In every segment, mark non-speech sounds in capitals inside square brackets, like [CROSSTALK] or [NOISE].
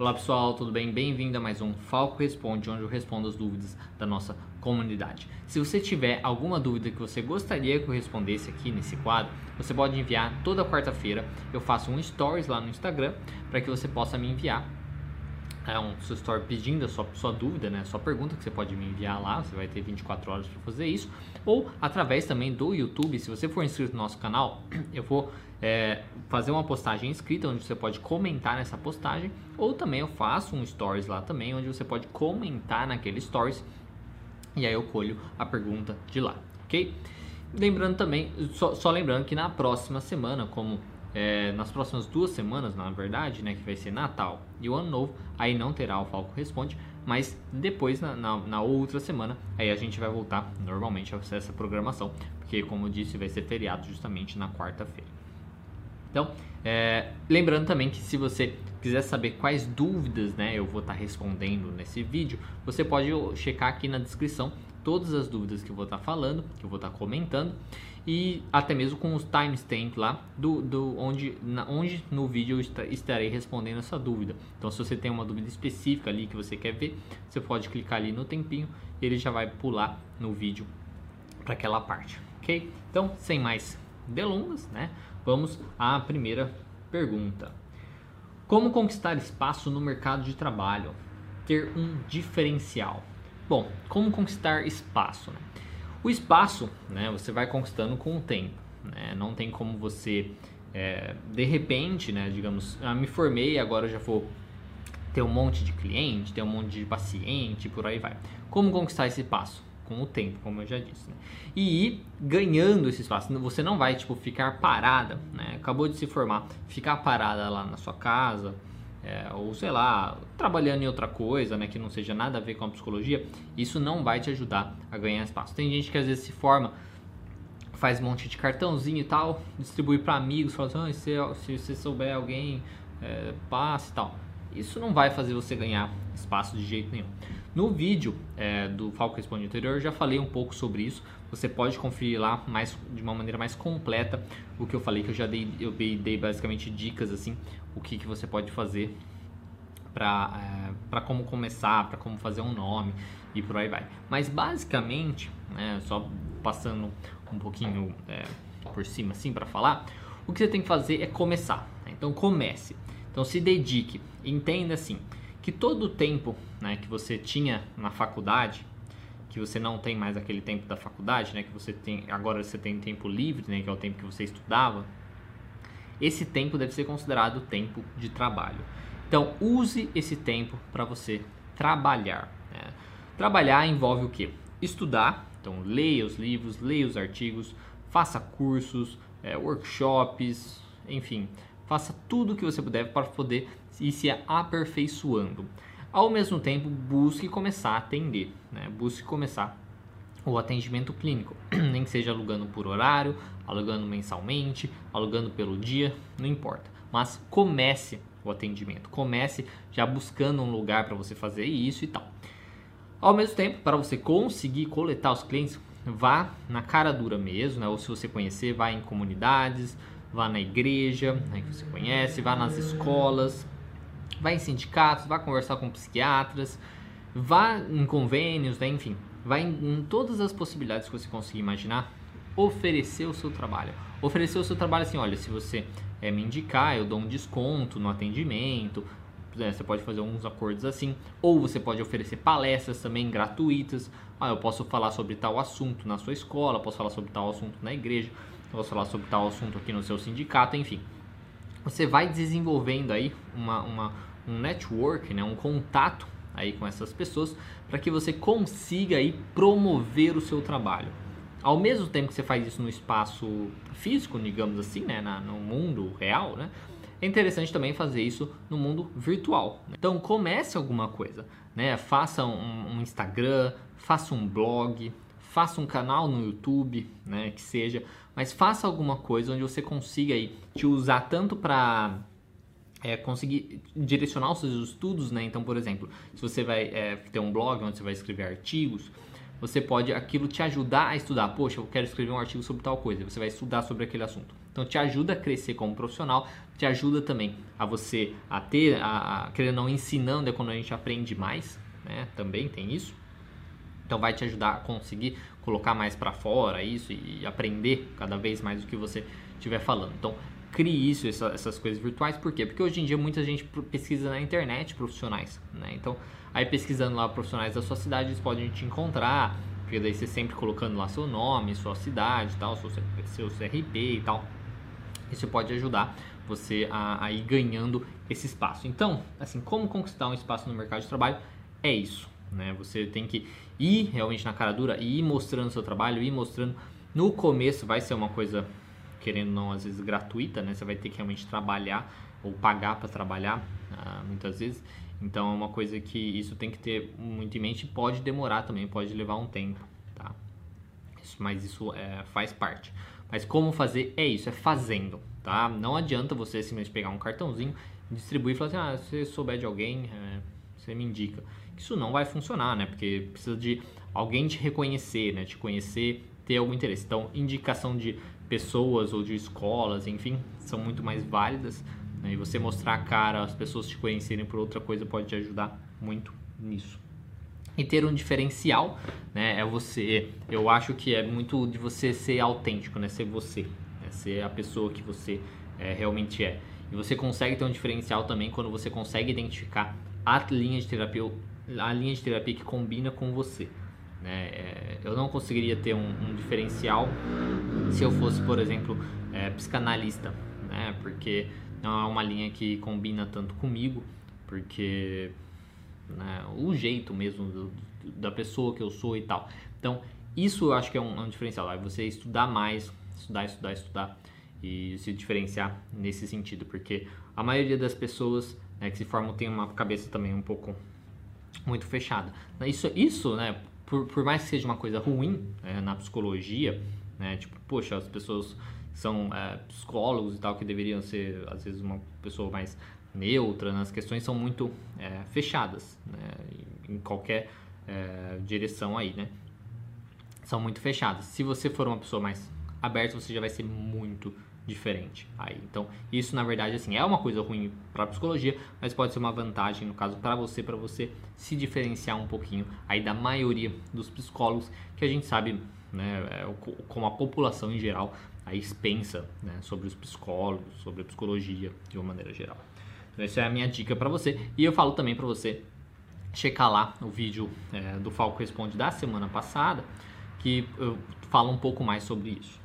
Olá pessoal, tudo bem? Bem-vindo a mais um Falco Responde, onde eu respondo as dúvidas da nossa comunidade. Se você tiver alguma dúvida que você gostaria que eu respondesse aqui nesse quadro, você pode enviar toda quarta-feira. Eu faço um stories lá no Instagram para que você possa me enviar é um seu story pedindo a sua, sua dúvida, né, sua pergunta que você pode me enviar lá, você vai ter 24 horas para fazer isso, ou através também do YouTube, se você for inscrito no nosso canal, [CLEARS THROAT] eu vou é, fazer uma postagem escrita onde você pode comentar nessa postagem, ou também eu faço um stories lá também onde você pode comentar naquele stories e aí eu colho a pergunta de lá, ok? Lembrando também, só, só lembrando que na próxima semana, como é, nas próximas duas semanas, na verdade, né, que vai ser Natal e o Ano Novo, aí não terá o Falco Responde, mas depois, na, na, na, outra semana, aí a gente vai voltar normalmente a essa programação, porque, como eu disse, vai ser feriado justamente na quarta-feira. Então, é, lembrando também que se você quiser saber quais dúvidas né, eu vou estar respondendo nesse vídeo, você pode checar aqui na descrição todas as dúvidas que eu vou estar falando, que eu vou estar comentando e até mesmo com os timestamps lá do, do onde, na, onde no vídeo eu estarei respondendo essa dúvida. Então, se você tem uma dúvida específica ali que você quer ver, você pode clicar ali no tempinho e ele já vai pular no vídeo para aquela parte, ok? Então, sem mais delongas, né? Vamos à primeira pergunta. Como conquistar espaço no mercado de trabalho? Ter um diferencial. Bom, como conquistar espaço? O espaço, né, você vai conquistando com o tempo. Né? Não tem como você, é, de repente, né, digamos, ah, me formei, agora já vou ter um monte de cliente, ter um monte de paciente, por aí vai. Como conquistar esse espaço? Com o tempo, como eu já disse. Né? E ir ganhando esse espaço. Você não vai, tipo, ficar parada, né? Acabou de se formar, ficar parada lá na sua casa, é, ou sei lá, trabalhando em outra coisa, né, que não seja nada a ver com a psicologia, isso não vai te ajudar a ganhar espaço. Tem gente que às vezes se forma, faz um monte de cartãozinho e tal, distribui para amigos, fala assim, ah, se, se você souber alguém, é, passe e tal. Isso não vai fazer você ganhar espaço de jeito nenhum. No vídeo é, do Falco Responde Interior eu já falei um pouco sobre isso. Você pode conferir lá mais, de uma maneira mais completa o que eu falei, que eu já dei, eu dei basicamente dicas assim o que, que você pode fazer para é, como começar, para como fazer um nome e por aí vai. Mas basicamente, né, só passando um pouquinho é, por cima assim para falar, o que você tem que fazer é começar. Né? Então comece. Então se dedique. Entenda assim que todo o tempo né, que você tinha na faculdade, que você não tem mais aquele tempo da faculdade, né, que você tem agora você tem tempo livre, né, que é o tempo que você estudava esse tempo deve ser considerado tempo de trabalho. Então, use esse tempo para você trabalhar. Né? Trabalhar envolve o que? Estudar, então leia os livros, leia os artigos, faça cursos, é, workshops, enfim, faça tudo o que você puder para poder ir se aperfeiçoando. Ao mesmo tempo, busque começar a atender, né? busque começar o atendimento clínico, [CLEARS THROAT] nem que seja alugando por horário, alugando mensalmente, alugando pelo dia, não importa. Mas comece o atendimento, comece já buscando um lugar para você fazer isso e tal. Ao mesmo tempo, para você conseguir coletar os clientes, vá na cara dura mesmo, né? ou se você conhecer, vá em comunidades, vá na igreja né, que você conhece, vá nas escolas, vá em sindicatos, vá conversar com psiquiatras, vá em convênios, né? enfim, vai em, em todas as possibilidades que você conseguir imaginar oferecer o seu trabalho. Oferecer o seu trabalho assim, olha, se você é, me indicar, eu dou um desconto no atendimento, né, você pode fazer uns acordos assim, ou você pode oferecer palestras também gratuitas. Ah, eu posso falar sobre tal assunto na sua escola, posso falar sobre tal assunto na igreja, posso falar sobre tal assunto aqui no seu sindicato, enfim. Você vai desenvolvendo aí uma, uma um network, né, um contato aí com essas pessoas para que você consiga aí promover o seu trabalho. Ao mesmo tempo que você faz isso no espaço físico, digamos assim, né, na, no mundo real, né, é interessante também fazer isso no mundo virtual. Então comece alguma coisa, né? Faça um, um Instagram, faça um blog, faça um canal no YouTube, né? Que seja, mas faça alguma coisa onde você consiga aí te usar tanto para é, conseguir direcionar os seus estudos, né? Então, por exemplo, se você vai é, ter um blog onde você vai escrever artigos, você pode aquilo te ajudar a estudar. Poxa, eu quero escrever um artigo sobre tal coisa. Você vai estudar sobre aquele assunto. Então te ajuda a crescer como profissional, te ajuda também a você a ter, a, a querendo não ensinando é quando a gente aprende mais, né? Também tem isso. Então vai te ajudar a conseguir colocar mais para fora isso e aprender cada vez mais o que você estiver falando. Então crie isso, essa, essas coisas virtuais, por quê? Porque hoje em dia muita gente pesquisa na internet profissionais, né? Então aí pesquisando lá profissionais da sua cidade, eles podem te encontrar, porque daí você sempre colocando lá seu nome, sua cidade, tal, seu, seu CRP e tal. Isso pode ajudar você a, a ir ganhando esse espaço. Então, assim, como conquistar um espaço no mercado de trabalho é isso, né? Você tem que ir realmente na cara dura ir mostrando seu trabalho, ir mostrando. No começo vai ser uma coisa, querendo não, às vezes gratuita, né? Você vai ter que realmente trabalhar ou pagar para trabalhar, uh, muitas vezes. Então é uma coisa que isso tem que ter muito em mente. Pode demorar também, pode levar um tempo, tá? Isso, mas isso é, faz parte. Mas como fazer é isso, é fazendo, tá? Não adianta você simplesmente pegar um cartãozinho, distribuir e falar assim, ah, se souber de alguém, é, você me indica. Isso não vai funcionar, né? Porque precisa de alguém te reconhecer, né? Te conhecer, ter algum interesse. Então, indicação de pessoas ou de escolas, enfim, são muito mais válidas né? E você mostrar a cara, as pessoas te conhecerem por outra coisa pode te ajudar muito nisso. E ter um diferencial, né? É você. Eu acho que é muito de você ser autêntico, né? Ser você, né? ser a pessoa que você é, realmente é. E você consegue ter um diferencial também quando você consegue identificar a linha de terapia, a linha de terapia que combina com você. Né? É, eu não conseguiria ter um, um, diferencial se eu fosse, por exemplo, é, psicanalista, né? Porque não é uma linha que combina tanto comigo, porque né, o jeito mesmo do, da pessoa que eu sou e tal. Então, isso eu acho que é um, é um diferencial. É você estudar mais, estudar, estudar, estudar e se diferenciar nesse sentido, porque a maioria das pessoas né, que se formam tem uma cabeça também um pouco muito fechada. Isso, isso né, por, por mais que seja uma coisa ruim né, na psicologia, né, tipo, poxa, as pessoas são é, psicólogos e tal, que deveriam ser, às vezes, uma pessoa mais neutra nas questões, são muito é, fechadas, né? em qualquer é, direção aí, né? São muito fechadas. Se você for uma pessoa mais aberta, você já vai ser muito diferente aí. Então, isso na verdade assim é uma coisa ruim para psicologia, mas pode ser uma vantagem no caso para você, para você se diferenciar um pouquinho aí da maioria dos psicólogos que a gente sabe, né, é, como a população em geral aí pensa né, sobre os psicólogos, sobre a psicologia de uma maneira geral. Então essa é a minha dica para você e eu falo também para você checar lá o vídeo é, do Falco Responde da semana passada que eu falo um pouco mais sobre isso.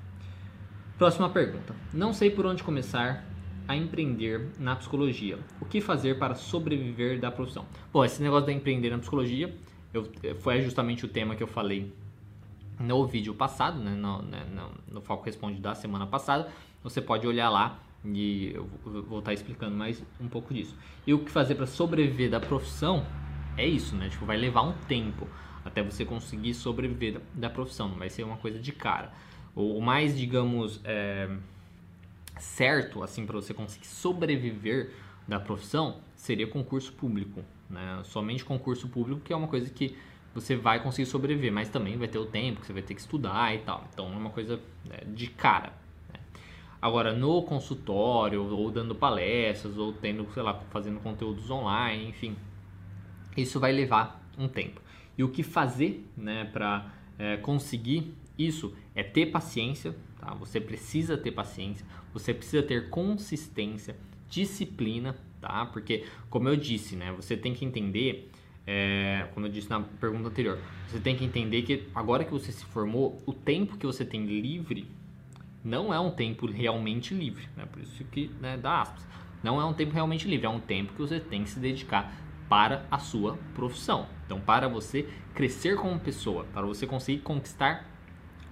Próxima pergunta. Não sei por onde começar a empreender na psicologia. O que fazer para sobreviver da profissão? Bom, esse negócio de empreender na psicologia eu, foi justamente o tema que eu falei no vídeo passado, né, no, né, no, no Falco Responde da semana passada. Você pode olhar lá e eu vou estar explicando mais um pouco disso. E o que fazer para sobreviver da profissão é isso, né? Tipo, vai levar um tempo até você conseguir sobreviver da, profissão, não vai ser uma coisa de cara. O, mais, digamos, é, certo, assim, para você conseguir sobreviver da profissão seria concurso público, né? Somente concurso público, que é uma coisa que você vai conseguir sobreviver, mas também vai ter o tempo que você vai ter que estudar e tal. Então é uma coisa né, de cara. Né? Agora, no consultório, ou dando palestras, ou tendo, sei lá, fazendo conteúdos online, enfim, isso vai levar um tempo. E o que fazer né, para é, conseguir isso é ter paciência, tá? Você precisa ter paciência, você precisa ter consistência, disciplina, tá? Porque, como eu disse, né, você tem que entender é, como eu disse na pergunta anterior, você tem que entender que agora que você se formou, o tempo que você tem livre não é um tempo realmente livre, né? por isso que né, dá aspas. Não é um tempo realmente livre, é um tempo que você tem que se dedicar para a sua profissão. Então, para você crescer como pessoa, para você conseguir conquistar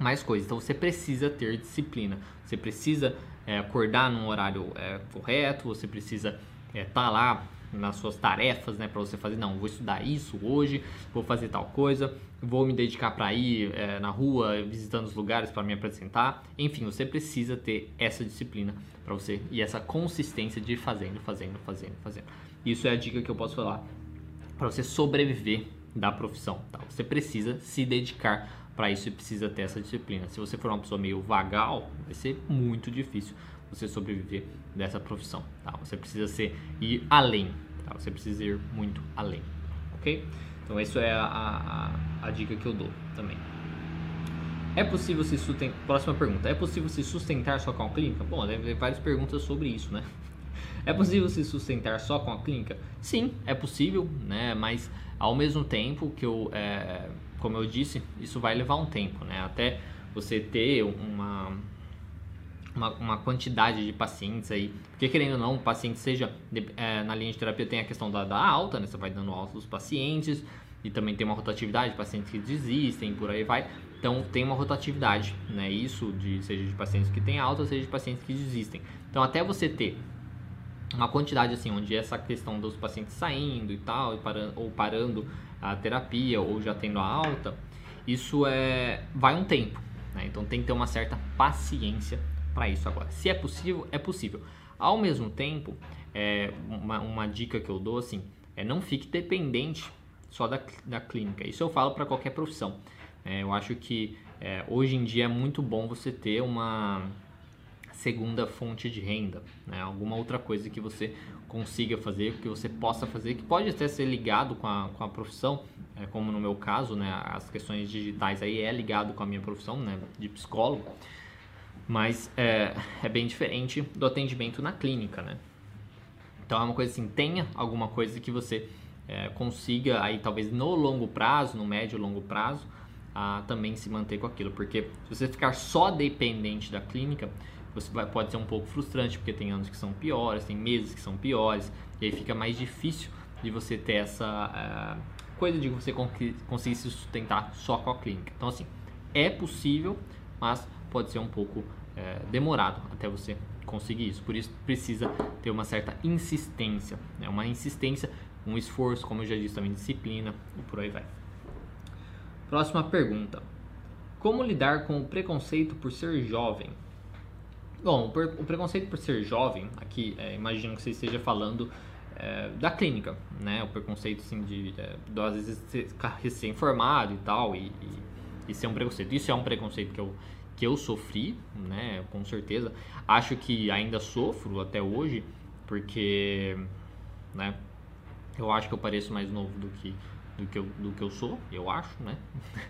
mais coisas. Então, você precisa ter disciplina, você precisa é, acordar num horário é, correto, você precisa estar é, tá lá nas suas tarefas, né, para você fazer, não, vou estudar isso hoje, vou fazer tal coisa, vou me dedicar para ir é, na rua visitando os lugares para me apresentar. Enfim, você precisa ter essa disciplina para você e essa consistência de ir fazendo, fazendo, fazendo, fazendo. Isso é a dica que eu posso falar para você sobreviver da profissão. Tá? Você precisa se dedicar para isso você precisa ter essa disciplina. Se você for uma pessoa meio vagal, vai ser muito difícil você sobreviver dessa profissão. Tá? Você precisa ser ir além. Tá? Você precisa ir muito além. Ok? Então, isso é a, a, a dica que eu dou também. É possível se sustentar. Próxima pergunta. É possível se sustentar só com a clínica? Bom, deve ter várias perguntas sobre isso, né? [LAUGHS] É possível se sustentar só com a clínica? Sim, é possível, né? Mas ao mesmo tempo que eu, é, como eu disse, isso vai levar um tempo, né? Até você ter uma, uma, uma, quantidade de pacientes aí, porque querendo ou não, o paciente seja é, na linha de terapia tem a questão da, da alta, né? Você vai dando alta dos pacientes e também tem uma rotatividade de pacientes que desistem, por aí vai. Então tem uma rotatividade, né? Isso de seja de pacientes que têm alta, seja de pacientes que desistem. Então até você ter uma quantidade assim, onde essa questão dos pacientes saindo e tal, parando, ou parando a terapia, ou já tendo a alta, isso é vai um tempo, né? Então tem que ter uma certa paciência para isso agora. Se é possível, é possível. Ao mesmo tempo, é, uma, uma dica que eu dou assim, é não fique dependente só da, da clínica. Isso eu falo para qualquer profissão. É, eu acho que é, hoje em dia é muito bom você ter uma segunda fonte de renda, né? alguma outra coisa que você consiga fazer, que você possa fazer, que pode até ser ligado com a, com a profissão, é, como no meu caso, né? as questões digitais aí é ligado com a minha profissão né? de psicólogo, mas é, é bem diferente do atendimento na clínica, né? Então é uma coisa assim, tenha alguma coisa que você é, consiga aí talvez no longo prazo, no médio e longo prazo, a também se manter com aquilo, porque se você ficar só dependente da clínica, você vai, pode ser um pouco frustrante, porque tem anos que são piores, tem meses que são piores, e aí fica mais difícil de você ter essa uh, coisa de você conseguir se sustentar só com a clínica. Então, assim, é possível, mas pode ser um pouco uh, demorado até você conseguir isso. Por isso, precisa ter uma certa insistência, né? uma insistência, um esforço, como eu já disse também, disciplina e por aí vai. Próxima pergunta. Como lidar com o preconceito por ser jovem? Bom, o preconceito por ser jovem, aqui é, imagino que você esteja falando é, da clínica, né? O preconceito assim de, é, de às vezes ser recém-formado e tal e, e, e, ser um preconceito. Isso é um preconceito que eu que eu sofri, né? Com certeza. Acho que ainda sofro até hoje porque, né? Eu acho que eu pareço mais novo do que do que eu, do que eu sou, eu acho, né?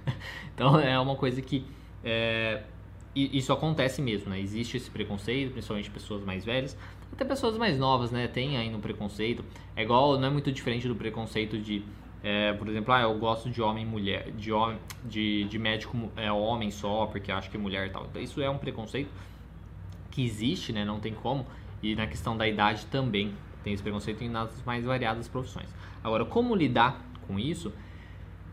[LAUGHS] então é uma coisa que é, isso acontece mesmo, né? Existe esse preconceito, principalmente pessoas mais velhas, até pessoas mais novas, né? Tem ainda um preconceito. É igual, não é muito diferente do preconceito de, é, por exemplo, ah, eu gosto de homem e mulher, de homem, de, de médico é, homem só, porque acho que é mulher e tal. Então isso é um preconceito que existe, né? Não tem como. E na questão da idade também tem esse preconceito em nas mais variadas profissões. Agora, como lidar com isso?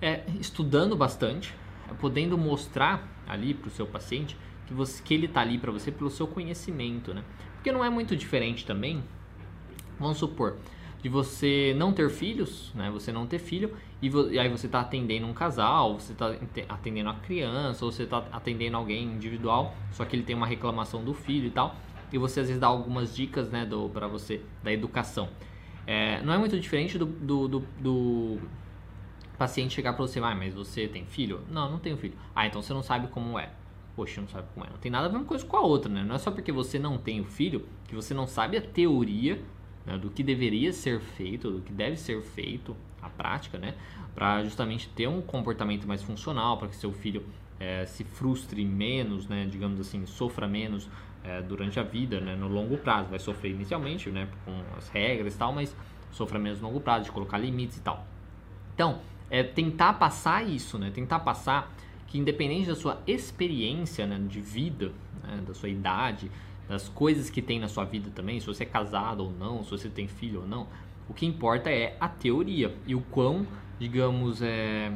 É estudando bastante, é podendo mostrar ali para o seu paciente que, você, que ele está ali para você pelo seu conhecimento, né? Porque não é muito diferente também, vamos supor, de você não ter filhos, né? Você não ter filho e, e aí você está atendendo um casal, você está atendendo a criança, ou você está atendendo alguém individual, só que ele tem uma reclamação do filho e tal, e você às vezes dá algumas dicas, né, para você da educação. É, não é muito diferente do, do, do, do paciente chegar para você, ah, mas você tem filho? Não, não tenho filho. Ah, então você não sabe como é poxa, não sabe como é. Não tem nada a ver uma coisa com a outra, né? Não é só porque você não tem o filho que você não sabe a teoria né, do que deveria ser feito, do que deve ser feito, a prática, né? Para justamente ter um comportamento mais funcional, para que seu filho é, se frustre menos, né? Digamos assim, sofra menos é, durante a vida, né? No longo prazo. Vai sofrer inicialmente, né? Com as regras e tal, mas sofra menos no longo prazo, de colocar limites e tal. Então, é tentar passar isso, né? Tentar passar que independente da sua experiência né, de vida, né, da sua idade, das coisas que tem na sua vida também, se você é casado ou não, se você tem filho ou não, o que importa é a teoria e o quão, digamos, é,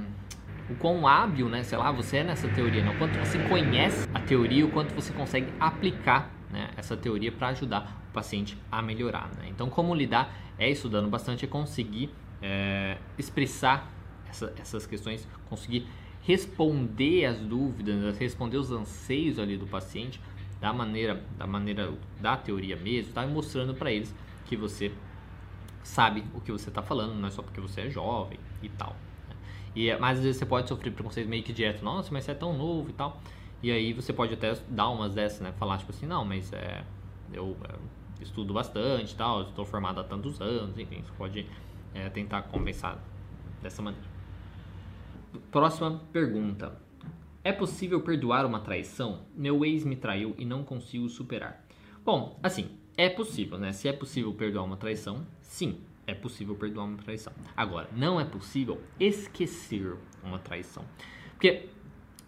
o quão hábil, né, sei lá, você é nessa teoria, né, o quanto você conhece a teoria, o quanto você consegue aplicar né, essa teoria para ajudar o paciente a melhorar. Né? Então, como lidar é estudando bastante, é conseguir é, expressar essa, essas questões, conseguir responder as dúvidas, responder os anseios ali do paciente da maneira da maneira da teoria mesmo, tá mostrando para eles que você sabe o que você está falando, não é só porque você é jovem e tal. Né? E mas às vezes você pode sofrer preconceito meio que direto, nossa, mas você é tão novo e tal. E aí você pode até dar umas dessas, né? Falar tipo assim, não, mas é, eu é, estudo bastante e tal, estou formado há tantos anos, enfim, você pode é, tentar compensar dessa maneira. Próxima pergunta. É possível perdoar uma traição? Meu ex me traiu e não consigo superar. Bom, assim, é possível, né? Se é possível perdoar uma traição, sim, é possível perdoar uma traição. Agora, não é possível esquecer uma traição. Porque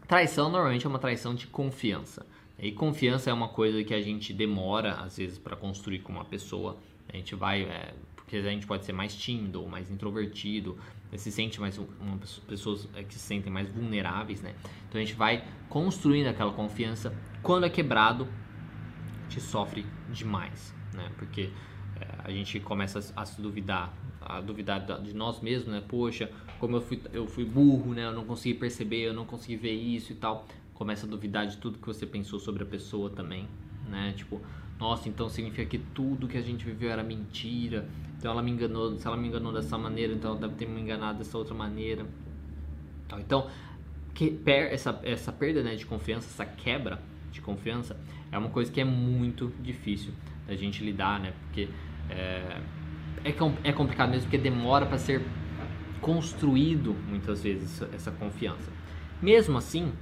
traição normalmente é uma traição de confiança. E confiança é uma coisa que a gente demora, às vezes, para construir com uma pessoa. A gente vai. É, porque a gente pode ser mais tímido ou mais introvertido, se sente mais uma, pessoas é, que se sentem mais vulneráveis, né? Então a gente vai construindo aquela confiança. Quando é quebrado, a gente sofre demais, né? Porque é, a gente começa a, a, se duvidar, a duvidar de nós mesmos, né? Poxa, como eu fui, eu fui burro, né? Eu não consegui perceber, eu não consegui ver isso e tal. Começa a duvidar de tudo que você pensou sobre a pessoa também, né? Tipo, nossa, então significa que tudo que a gente viveu era mentira. Então ela me enganou, se ela me enganou dessa maneira, então ela deve ter me enganado dessa outra maneira. Então, que, per, essa, essa perda né, de confiança, essa quebra de confiança, é uma coisa que é muito difícil da gente lidar, né? Porque é, é, é complicado mesmo, porque demora para ser construído muitas vezes essa confiança. Mesmo assim,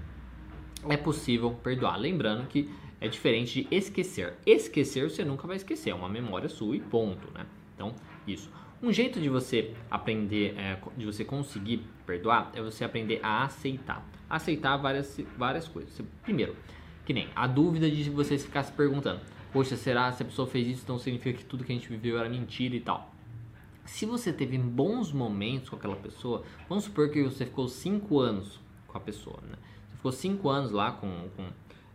é possível perdoar. Lembrando que é diferente de esquecer. Esquecer você nunca vai esquecer, é uma memória sua e ponto, né? Então, isso. Um jeito de você aprender, é, de você conseguir perdoar, é você aprender a aceitar. Aceitar várias, várias coisas. Primeiro, que nem a dúvida de você ficar se perguntando: Poxa, será se a pessoa fez isso, então significa que tudo que a gente viveu era mentira e tal. Se você teve bons momentos com aquela pessoa, vamos supor que você ficou 5 anos com a pessoa, né? Você ficou 5 anos lá com, com,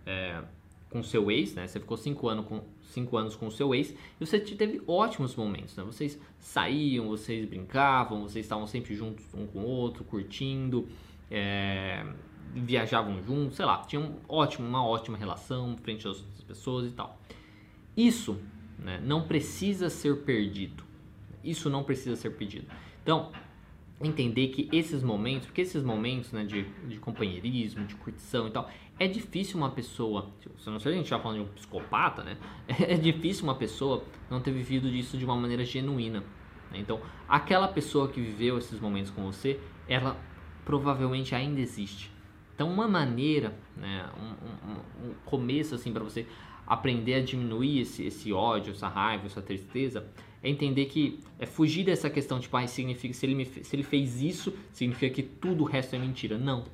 é, com seu ex, né? Você ficou 5 anos com cinco anos com seu ex e você teve ótimos momentos, né? Vocês saíam, vocês brincavam, vocês estavam sempre juntos um com o outro, curtindo, é, viajavam juntos, sei lá, tinham ótimo, uma ótima relação frente às outras pessoas e tal. Isso né, não precisa ser perdido. Isso não precisa ser perdido. Então, entender que esses momentos, porque esses momentos né, de, de companheirismo, de curtição e tal, é difícil uma pessoa, se não sei se a gente está falando de um psicopata, né? [LAUGHS] É difícil uma pessoa não ter vivido disso de uma maneira genuína. Né? Então, aquela pessoa que viveu esses momentos com você, ela provavelmente ainda existe. Então, uma maneira, né, um, um, um começo assim para você aprender a diminuir esse, esse ódio, essa raiva, essa tristeza, é entender que é fugir dessa questão tipo, ah, significa se ele, me, se ele fez isso, significa que tudo o resto é mentira. Não.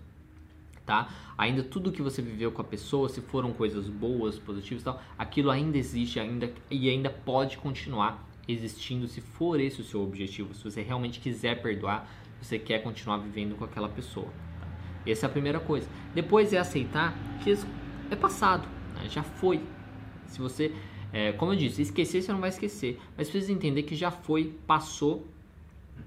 Tá? Ainda tudo que você viveu com a pessoa, se foram coisas boas, positivas e tal, aquilo ainda existe ainda e ainda pode continuar existindo se for esse o seu objetivo. Se você realmente quiser perdoar, você quer continuar vivendo com aquela pessoa. Tá? Essa é a primeira coisa. Depois é aceitar que é passado, né? já foi. Se você é, como eu disse, esquecer você não vai esquecer, mas precisa entender que já foi, passou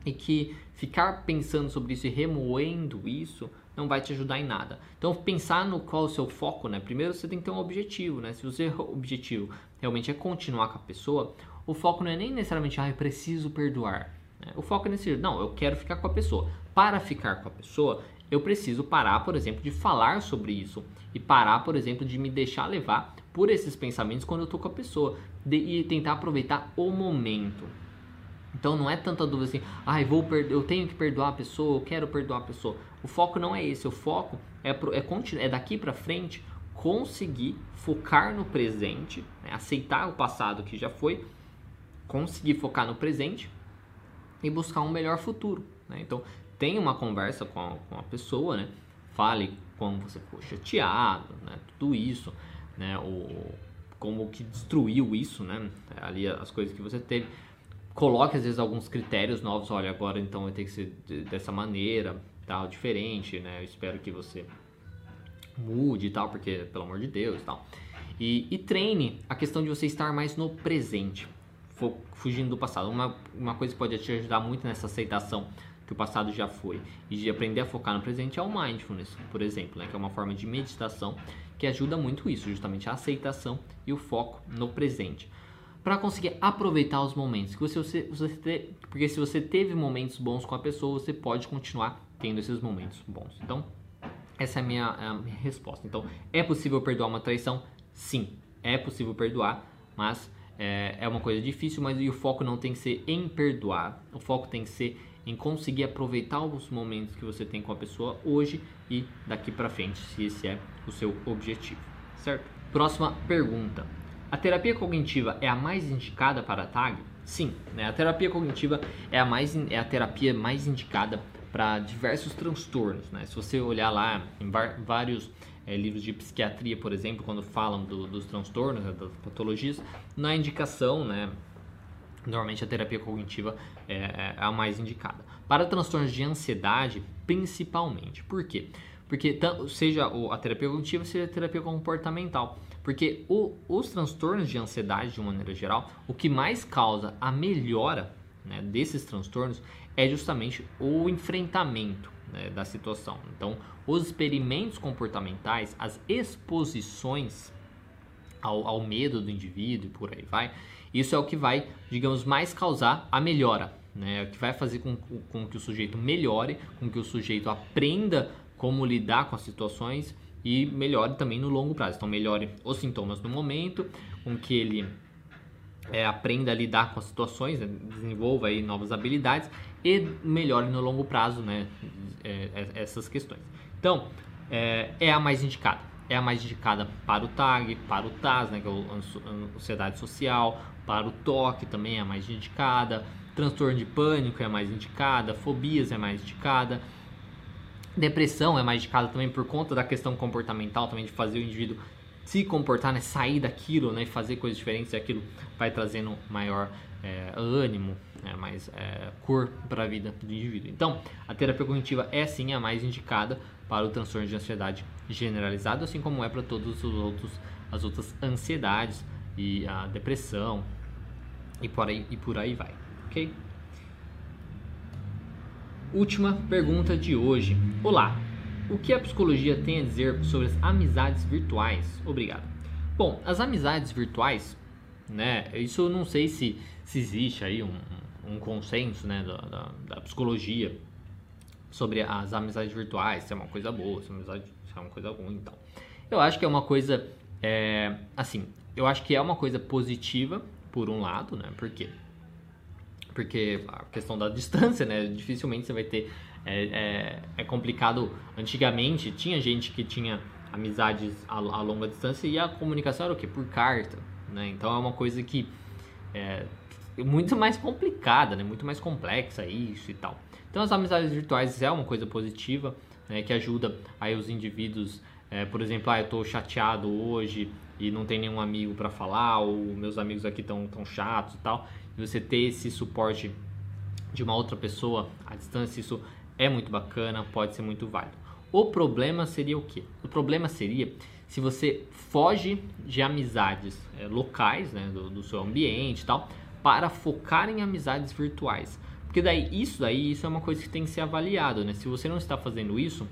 e que ficar pensando sobre isso e remoendo isso não vai te ajudar em nada. Então pensar no qual é o seu foco, né? Primeiro você tem que ter um objetivo, né? Se o seu objetivo realmente é continuar com a pessoa, o foco não é nem necessariamente, ah, eu preciso perdoar. Né? O foco é nesse, não, eu quero ficar com a pessoa. Para ficar com a pessoa, eu preciso parar, por exemplo, de falar sobre isso e parar, por exemplo, de me deixar levar por esses pensamentos quando eu tô com a pessoa de, e tentar aproveitar o momento. Então não é tanta dúvida assim, ai, ah, vou eu tenho que perdoar a pessoa, eu quero perdoar a pessoa. O foco não é esse, o foco é, pro, é, é daqui para frente conseguir focar no presente, né? aceitar o passado que já foi, conseguir focar no presente e buscar um melhor futuro. Né? Então tenha uma conversa com a, com a pessoa, né? fale como você ficou chateado, né? tudo isso né, o, como que destruiu isso, né, ali as coisas que você teve. Coloque às vezes alguns critérios novos, olha, agora então vai ter que ser dessa maneira, tal, diferente, né, eu espero que você mude e tal, porque pelo amor de Deus tal. E, e treine a questão de você estar mais no presente, fugindo do passado. Uma, uma coisa que pode te ajudar muito nessa aceitação que o passado já foi e de aprender a focar no presente é o mindfulness, por exemplo, né, que é uma forma de meditação que ajuda muito isso, justamente a aceitação e o foco no presente. para conseguir aproveitar os momentos. Que você, você, você porque se você teve momentos bons com a pessoa, você pode continuar tendo esses momentos bons. Então, essa é a minha, a minha resposta. Então, é possível perdoar uma traição? Sim, é possível perdoar, mas é, é uma coisa difícil, mas o foco não tem que ser em perdoar. O foco tem que ser em conseguir aproveitar os momentos que você tem com a pessoa hoje e daqui para frente, se esse é o seu objetivo, certo? Próxima pergunta. A terapia cognitiva é a mais indicada para a TAG? Sim, né? a terapia cognitiva é a, mais, é a terapia mais indicada para diversos transtornos. Né? Se você olhar lá em vários é, livros de psiquiatria, por exemplo, quando falam do, dos transtornos, né, das patologias, na indicação, né, normalmente a terapia cognitiva é, é, a mais indicada. Para transtornos de ansiedade, principalmente. Por quê? Porque seja a terapia cognitiva, seja a terapia comportamental. Porque o, os transtornos de ansiedade, de uma maneira geral, o que mais causa a melhora né, desses transtornos é justamente o enfrentamento né, da situação. Então, os experimentos comportamentais, as exposições ao, ao medo do indivíduo e por aí vai, isso é o que vai, digamos, mais causar a melhora. Né? É o que vai fazer com, com que o sujeito melhore, com que o sujeito aprenda como lidar com as situações e melhore também no longo prazo. Então, melhore os sintomas no momento, com que ele é, aprenda a lidar com as situações, né, desenvolva aí novas habilidades e melhore no longo prazo né, é, é, essas questões. Então, é, é, a mais indicada. É a mais indicada para o TAG, para o TAS, né, que é a Ansiedade Social, para o TOC também é a mais indicada, transtorno de pânico é a mais indicada, fobias é a mais indicada, Depressão é mais indicada também por conta da questão comportamental, também de fazer o indivíduo se comportar, né, sair daquilo, né, fazer coisas diferentes, e aquilo vai trazendo maior é, ânimo, né, mais é, cor para a vida do indivíduo. Então, a terapia cognitiva é sim a mais indicada para o transtorno de ansiedade generalizado, assim como é para todos os outros as outras ansiedades e a depressão e por aí e por aí vai, ok? Última pergunta de hoje. Olá, o que a psicologia tem a dizer sobre as amizades virtuais? Obrigado. Bom, as amizades virtuais, né? Isso eu não sei se, se existe aí um, um consenso, né, da, da, da, psicologia sobre as amizades virtuais, se é uma coisa boa, se é uma, amizade, se é uma coisa ruim, então. Eu acho que é uma coisa, é, assim, eu acho que é uma coisa positiva por um lado, né? Por quê? porque a questão da distância, né? Dificilmente você vai ter. É, é, é complicado. Antigamente tinha gente que tinha amizades a, a, longa distância e a comunicação era o quê? Por carta, né? Então é uma coisa que é muito mais complicada, né? Muito mais complexa isso e tal. Então as amizades virtuais é uma coisa positiva, né? Que ajuda aí os indivíduos, é, por exemplo, ah, eu estou chateado hoje e não tem nenhum amigo para falar, ou meus amigos aqui estão tão chatos e tal você ter esse suporte de uma outra pessoa à distância, isso é muito bacana, pode ser muito válido. O problema seria o que? O problema seria se você foge de amizades é, locais, né, do, do, seu ambiente e tal, para focar em amizades virtuais. Porque daí isso daí isso é uma coisa que tem que ser avaliado, né? Se você não está fazendo isso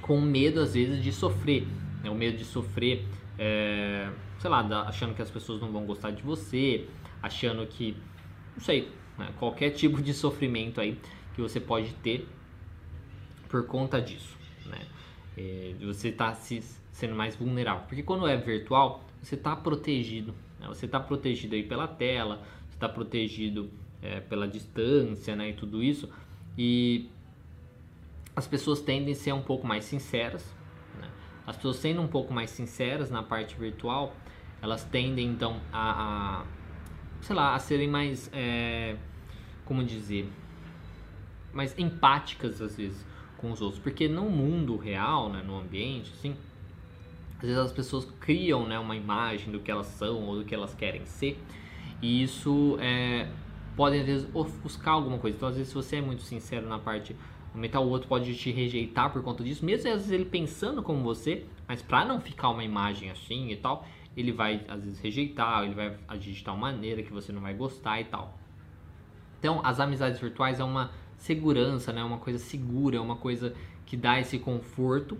com medo às vezes de sofrer, né? o medo de sofrer, é, sei lá, achando que as pessoas não vão gostar de você, achando que, não sei, né, qualquer tipo de sofrimento aí que você pode ter por conta disso, né? É, você estar tá se sendo mais vulnerável, porque quando é virtual você está protegido, né? você está protegido aí pela tela, você está protegido é, pela distância, né? E tudo isso e as pessoas tendem a ser um pouco mais sinceras, né? as pessoas sendo um pouco mais sinceras na parte virtual, elas tendem então a, a sei lá, a serem mais, é, como dizer, mais empáticas às vezes com os outros, porque no mundo real, né, no ambiente, assim, às vezes as pessoas criam, né, uma imagem do que elas são ou do que elas querem ser, e isso é, pode às vezes ofuscar alguma coisa. Então, às vezes, se você é muito sincero na parte mental, o outro pode te rejeitar por conta disso, mesmo às vezes ele pensando como você, mas para não ficar uma imagem assim e tal, ele vai às vezes rejeitar, ele vai agir de tal maneira que você não vai gostar e tal. Então, as amizades virtuais é uma segurança, né? Uma coisa segura, é uma coisa que dá esse conforto,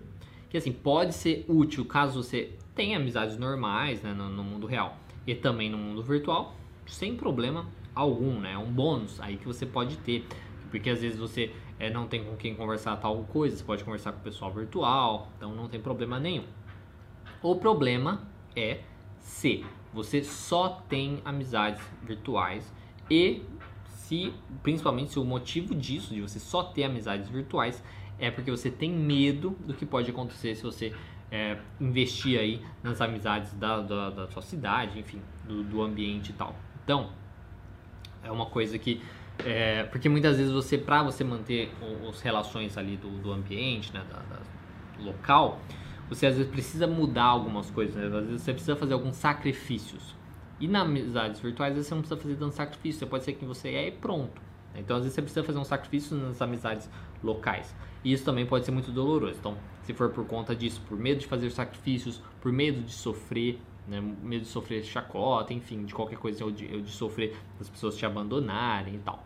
que assim pode ser útil caso você tenha amizades normais, né, no, no mundo real. e também no mundo virtual, sem problema algum, né? Um bônus aí que você pode ter, porque às vezes você é, não tem com quem conversar tal coisa, você pode conversar com o pessoal virtual, então não tem problema nenhum. O problema é se você só tem amizades virtuais e se, principalmente se o motivo disso, de você só ter amizades virtuais, é porque você tem medo do que pode acontecer se você é, investir aí nas amizades da, da, da sua cidade, enfim, do, do, ambiente e tal. Então, é uma coisa que. É, porque muitas vezes você, para você manter as relações ali do, do ambiente, né, da, da, local, você às vezes precisa mudar algumas coisas, né? às vezes você precisa fazer alguns sacrifícios. E nas amizades virtuais, você não precisa fazer tanto sacrifício, você pode ser quem você é e pronto. Então, às vezes você precisa fazer um sacrifício nas amizades locais. E isso também pode ser muito doloroso. Então, se for por conta disso, por medo de fazer sacrifícios, por medo de sofrer, né, medo de sofrer chacota, enfim, de qualquer coisa, ou de, ou de sofrer as pessoas te abandonarem e tal.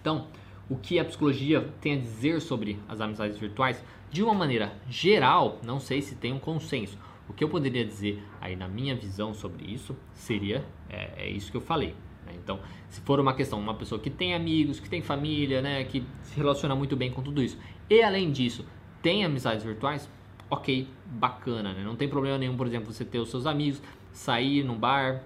Então, o que a psicologia tem a dizer sobre as amizades virtuais? De uma maneira geral, não sei se tem um consenso. O que eu poderia dizer aí na minha visão sobre isso seria é, é isso que eu falei. Né? Então, se for uma questão, uma pessoa que tem amigos, que tem família, né, que se relaciona muito bem com tudo isso, e além disso tem amizades virtuais, ok, bacana, né? Não tem problema nenhum, por exemplo, você ter os seus amigos, sair num bar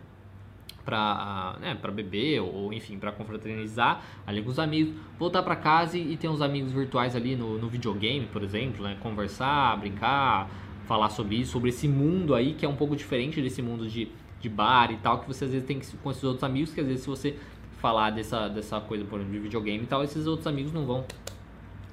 para né, pra beber ou enfim, para confraternizar ali com os amigos, voltar para casa e, e, ter uns amigos virtuais ali no, no videogame, por exemplo, né? Conversar, brincar, falar sobre isso, sobre esse mundo aí que é um pouco diferente desse mundo de de bar e tal, que você às vezes tem com esses outros amigos, que às vezes se você falar dessa, dessa coisa, por exemplo, de videogame e tal, esses outros amigos não vão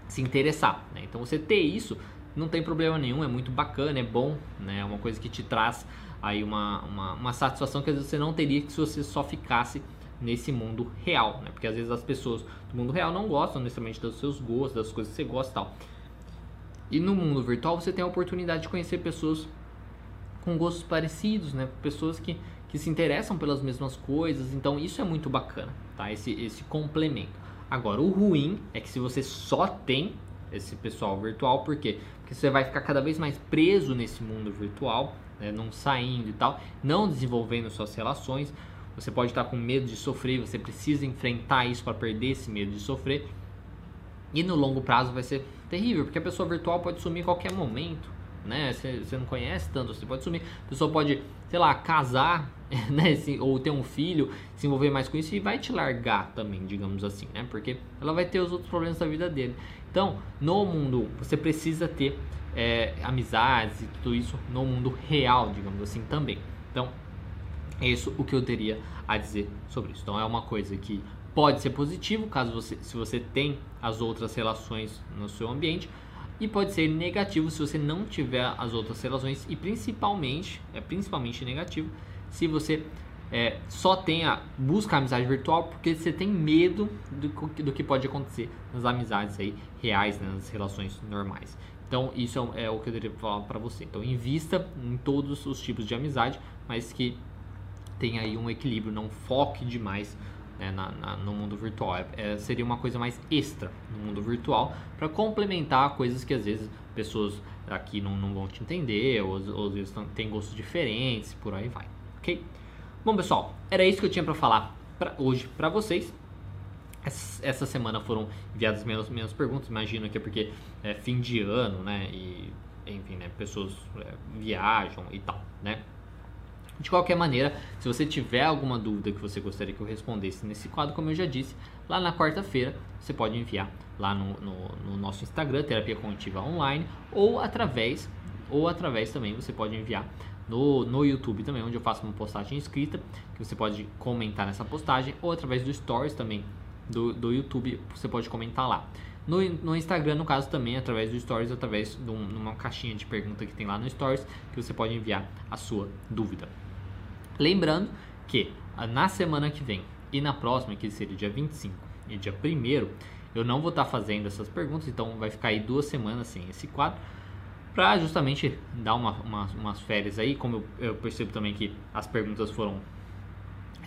se interessar, né? Então você ter isso não tem problema nenhum, é muito bacana, é bom, né? É uma coisa que te traz aí uma, uma, uma satisfação que às vezes você não teria se você só ficasse nesse mundo real, né? Porque às vezes as pessoas do mundo real não gostam necessariamente dos seus gostos, das coisas que você gosta e tal. E no mundo virtual você tem a oportunidade de conhecer pessoas com gostos parecidos, né? Pessoas que, que se interessam pelas mesmas coisas. Então isso é muito bacana, tá? Esse, esse complemento. Agora, o ruim é que se você só tem esse pessoal virtual, por quê? Porque você vai ficar cada vez mais preso nesse mundo virtual, né? não saindo e tal, não desenvolvendo suas relações. Você pode estar com medo de sofrer, você precisa enfrentar isso para perder esse medo de sofrer. E no longo prazo vai ser terrível, porque a pessoa virtual pode sumir em qualquer momento né? Você não conhece tanto, você pode sumir. A pessoa pode, sei lá, casar, [LAUGHS] né? ou ter um filho, se envolver mais com isso e vai te largar também, digamos assim, né? Porque ela vai ter os outros problemas da vida dele. Então, no mundo, você precisa ter é, amizades e tudo isso no mundo real, digamos assim, também. Então, é isso o que eu teria a dizer sobre isso. Então, é uma coisa que pode ser positivo caso você, se você tem as outras relações no seu ambiente, e pode ser negativo se você não tiver as outras relações e principalmente é principalmente negativo se você é, só tenha busca amizade virtual porque você tem medo do, do que pode acontecer nas amizades aí reais, né, nas relações normais. Então isso é, é o que eu queria falar para você. Então invista em todos os tipos de amizade, mas que tenha aí um equilíbrio, não foque demais né, na, na, no mundo virtual. É, é, seria uma coisa mais extra no mundo virtual para complementar coisas que às vezes pessoas aqui não, não vão te entender, ou, ou às vezes têm gostos diferentes, por aí vai, ok? Bom pessoal, era isso que eu tinha para falar pra, hoje para vocês. Essa semana foram enviadas menos, menos perguntas, imagino que é porque é fim de ano, né? E enfim, né? Pessoas é, viajam e tal, né? De qualquer maneira, se você tiver alguma dúvida que você gostaria que eu respondesse nesse quadro, como eu já disse, lá na quarta-feira você pode enviar lá no, no, no, nosso Instagram, Terapia Cognitiva Online, ou através, ou através também você pode enviar no, no YouTube também, onde eu faço uma postagem escrita, que você pode comentar nessa postagem, ou através do Stories também do, do YouTube, você pode comentar lá. No, no Instagram, no caso, também através do Stories, através de um, uma caixinha de pergunta que tem lá no Stories, que você pode enviar a sua dúvida. Lembrando que ah, na semana que vem e na próxima, que seria dia 25 e dia 1 eu não vou estar fazendo essas perguntas, então vai ficar aí duas semanas sem esse quadro para justamente dar uma, uma, umas férias aí, como eu, eu, percebo também que as perguntas foram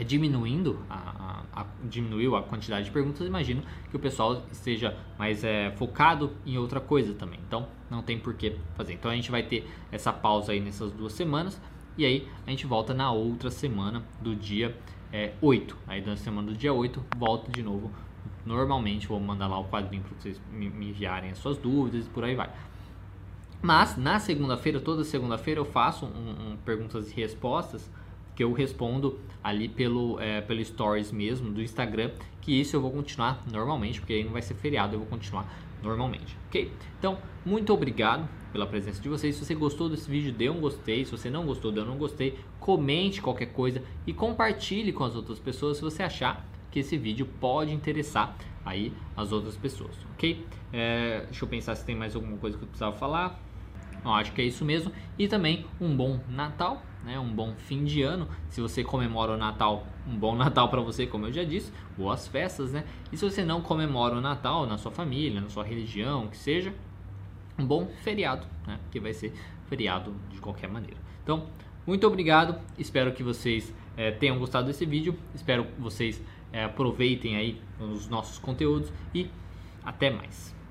é, diminuindo, a, a, a, diminuiu a quantidade de perguntas, imagino que o pessoal esteja mais é, focado em outra coisa também, então não tem por que fazer. Então a gente vai ter essa pausa aí nessas duas semanas E aí a gente volta na outra semana do dia é, 8. Aí na semana do dia 8, volta de novo. Normalmente vou mandar lá o quadrinho para vocês me enviarem as suas dúvidas e por aí vai. Mas na segunda-feira, toda segunda-feira, eu faço um, um, perguntas e respostas que eu respondo ali pelo, é, pelo Stories mesmo do Instagram. Que isso eu vou continuar normalmente, porque aí não vai ser feriado, eu vou continuar normalmente, ok? Então, muito obrigado pela presença de vocês. Se você gostou desse vídeo, dê um gostei. Se você não gostou, dê um não gostei. Comente qualquer coisa e compartilhe com as outras pessoas se você achar que esse vídeo pode interessar aí as outras pessoas, ok? É, deixa eu pensar se tem mais alguma coisa que eu precisava falar. Eu acho que é isso mesmo. E também um bom Natal, né? um bom fim de ano. Se você comemora o Natal, um bom [LAUGHS] Natal para você, como eu já disse. Boas festas, né? E se você não comemora o Natal na sua família, na sua religião, que seja, um bom feriado, né? Que vai ser feriado de qualquer maneira. Então, muito obrigado. Espero que vocês é, tenham gostado desse vídeo. Espero que vocês é, aproveitem aí os nossos conteúdos e até mais.